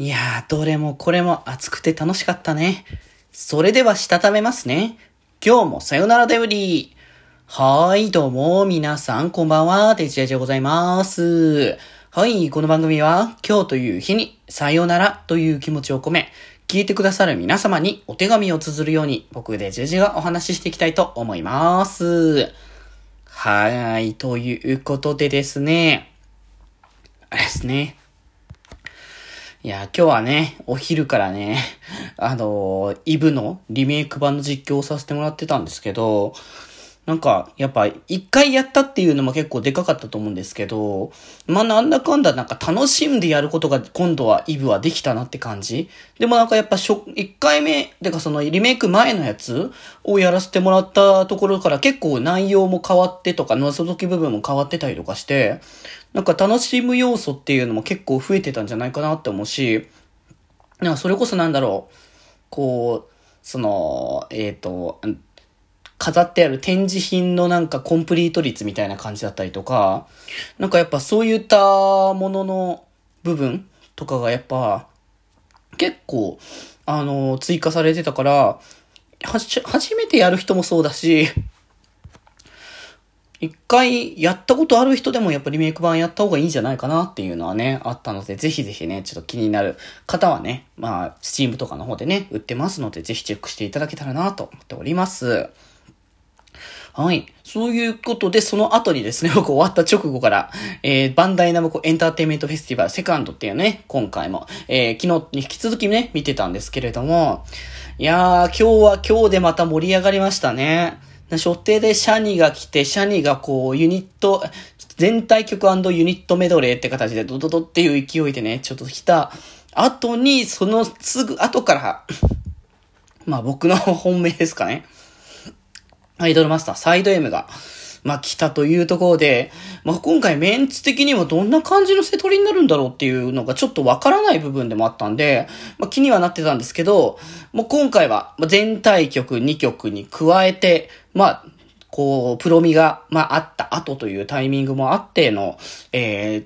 いやー、どれもこれも熱くて楽しかったね。それではしたためますね。今日もさよならデブリー。はーい、どうも、皆さん、こんばんは、デジェジでございます。はい、この番組は、今日という日に、さよならという気持ちを込め、聞いてくださる皆様にお手紙を綴るように、僕デジェジェがお話ししていきたいと思います。はーい、ということでですね、あれですね。いや、今日はね、お昼からね、あのー、イブのリメイク版の実況をさせてもらってたんですけど、なんか、やっぱ、一回やったっていうのも結構でかかったと思うんですけど、まあ、なんだかんだなんか楽しんでやることが今度はイブはできたなって感じ。でもなんかやっぱしょ、一回目、てかそのリメイク前のやつをやらせてもらったところから結構内容も変わってとか、覗き部分も変わってたりとかして、なんか楽しむ要素っていうのも結構増えてたんじゃないかなって思うし、なんかそれこそなんだろう、こう、その、えっ、ー、と、飾ってある展示品のなんかコンプリート率みたいな感じだったりとか、なんかやっぱそういったものの部分とかがやっぱ結構あの追加されてたから、は初めてやる人もそうだし、一回やったことある人でもやっぱリメイク版やった方がいいんじゃないかなっていうのはね、あったので、ぜひぜひね、ちょっと気になる方はね、まあ、スチームとかの方でね、売ってますので、ぜひチェックしていただけたらなと思っております。はい。そういうことで、その後にですね、僕終わった直後から、えー、バンダイナムコエンターテイメントフェスティバルセカンドっていうね、今回も、えー、昨日に引き続きね、見てたんですけれども、いやー、今日は今日でまた盛り上がりましたね。所定でシャニが来て、シャニがこう、ユニット、全体曲ユニットメドレーって形でドドドっていう勢いでね、ちょっと来た後に、そのすぐ後から まあ僕の本命ですかね。アイドルマスターサイド M が、まあ来たというところで、まあ今回メンツ的にはどんな感じのセトリになるんだろうっていうのがちょっとわからない部分でもあったんで、まあ気にはなってたんですけど、もう今回はま全体曲2曲に加えて、まあ、こう、プロミが、まああった後というタイミングもあっての、えー、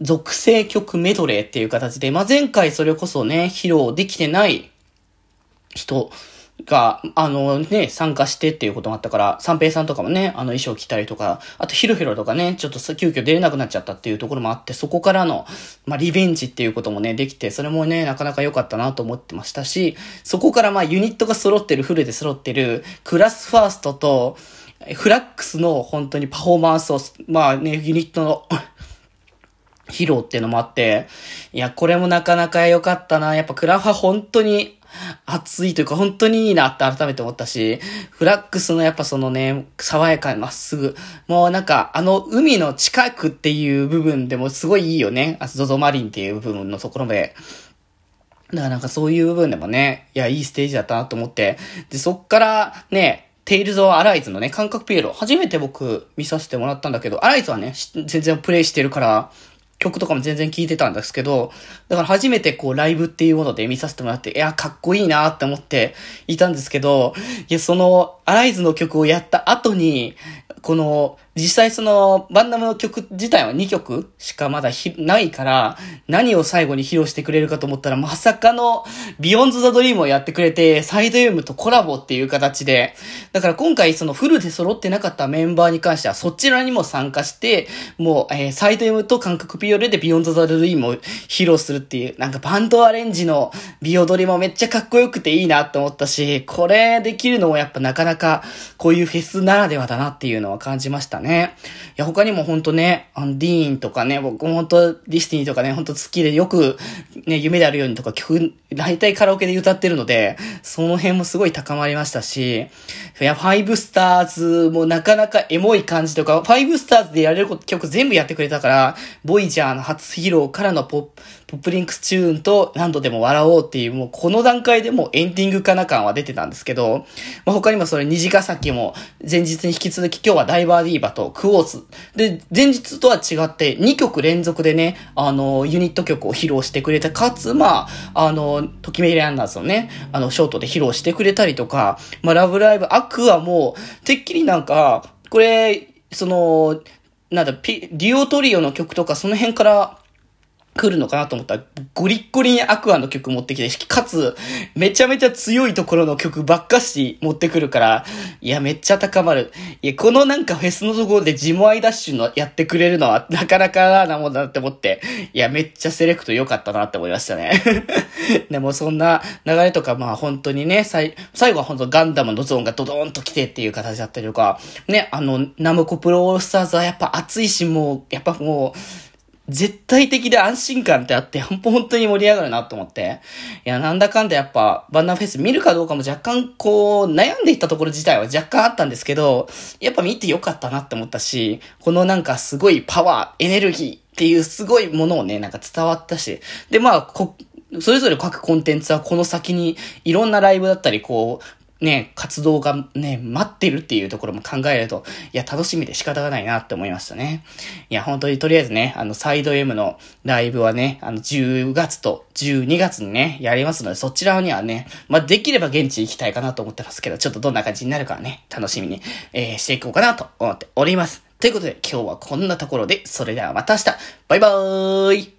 属性曲メドレーっていう形で、まあ前回それこそね、披露できてない人、が、あのね、参加してっていうこともあったから、三平さんとかもね、あの衣装着たりとか、あとヒロヒロとかね、ちょっと急遽出れなくなっちゃったっていうところもあって、そこからの、まあ、リベンジっていうこともね、できて、それもね、なかなか良かったなと思ってましたし、そこからま、ユニットが揃ってる、フルで揃ってる、クラスファーストと、フラックスの本当にパフォーマンスを、まあね、ユニットの披露っていうのもあって、いや、これもなかなか良かったな。やっぱクラファ本当に熱いというか本当にいいなって改めて思ったし、フラックスのやっぱそのね、爽やかにまっすぐ、もうなんかあの海の近くっていう部分でもすごいいいよね。あゾゾマリンっていう部分のところで。だからなんかそういう部分でもね、いや、いいステージだったなと思って。で、そっからね、テイルズ・オア・ライズのね、感覚ピエロ、初めて僕見させてもらったんだけど、アライズはね、全然プレイしてるから、曲とかも全然聴いてたんですけど、だから初めてこうライブっていうもので見させてもらって、いや、かっこいいなって思っていたんですけど、いや、その、アライズの曲をやった後に、この、実際その、バンダムの曲自体は2曲しかまだないから、何を最後に披露してくれるかと思ったら、まさかの、 Beyond The Dream をやってくれて、サイド M とコラボっていう形で、だから今回そのフルで揃ってなかったメンバーに関しては、そちらにも参加して、もう、えー、サイド M と感覚ピエロで Beyond The Dream を披露するっていう、なんかバンドアレンジのビヨドリもめっちゃかっこよくていいなって思ったし、これできるのもやっぱなかなか、かこういうフェスならではだなっていうのは感じましたね。いや、他にもほんとね、あの、 DEEN とかね、僕もほんとディスティニーとかね、ほんと好きでよく、ね、夢であるようにとか曲、大体カラオケで歌ってるので、その辺もすごい高まりましたし、いや、ファイブスターズもなかなかエモい感じとか、ファイブスターズでやれる曲全部やってくれたから、ボイジャーの初披露からのポップ、 POPLINKS TUNE と何度でも笑おうっていう、もうこの段階でもエンディングかな感は出てたんですけど、まあ、他にもそれ虹ヶ崎も前日に引き続き今日はダイバーディーバとクォーツ。で、前日とは違って2曲連続でね、あの、ユニット曲を披露してくれて、かつ、まあ、あの、ときめきランナーズのね、あの、ショートで披露してくれたりとか、まあ、ラブライブ、アクアも、てっきりなんか、これ、その、なんだ、ピ、デュオトリオの曲とかその辺から来るのかなと思ったら、ゴリッゴリにアクアの曲持ってきて、かつ、めちゃめちゃ強いところの曲ばっかし持ってくるから、いや、めっちゃ高まる。いや、このなんかフェスのところでジモアイダッシュのやってくれるのはなかなかなもんだなって思って、いや、めっちゃセレクト良かったなって思いましたね。でもそんな流れとか、まあ本当にね、最、最後は本当ガンダムのゾーンがドドーンと来てっていう形だったりとか、ね、あの、ナムコプロオールスターズはやっぱ熱いし、もう、やっぱもう、絶対的で安心感ってあって、本当に盛り上がるなと思って。いや、なんだかんだやっぱ、バンナーフェス見るかどうかも若干こう、悩んでいったところ自体は若干あったんですけど、やっぱ見てよかったなって思ったし、このなんかすごいパワー、エネルギーっていうすごいものをね、なんか伝わったし。で、まあ、こ、それぞれ各コンテンツはこの先にいろんなライブだったり、こう、ね、活動がね、待ってるっていうところも考えると、いや、楽しみで仕方がないなって思いましたね。いや、本当にとりあえずね、あの、サイド M のライブはね、あの、10月と12月にね、やりますので、そちらにはね、まあ、できれば現地行きたいかなと思ってますけど、ちょっとどんな感じになるかね、楽しみに、えー、していこうかなと思っております。ということで、今日はこんなところで、それではまた明日、バイバーイ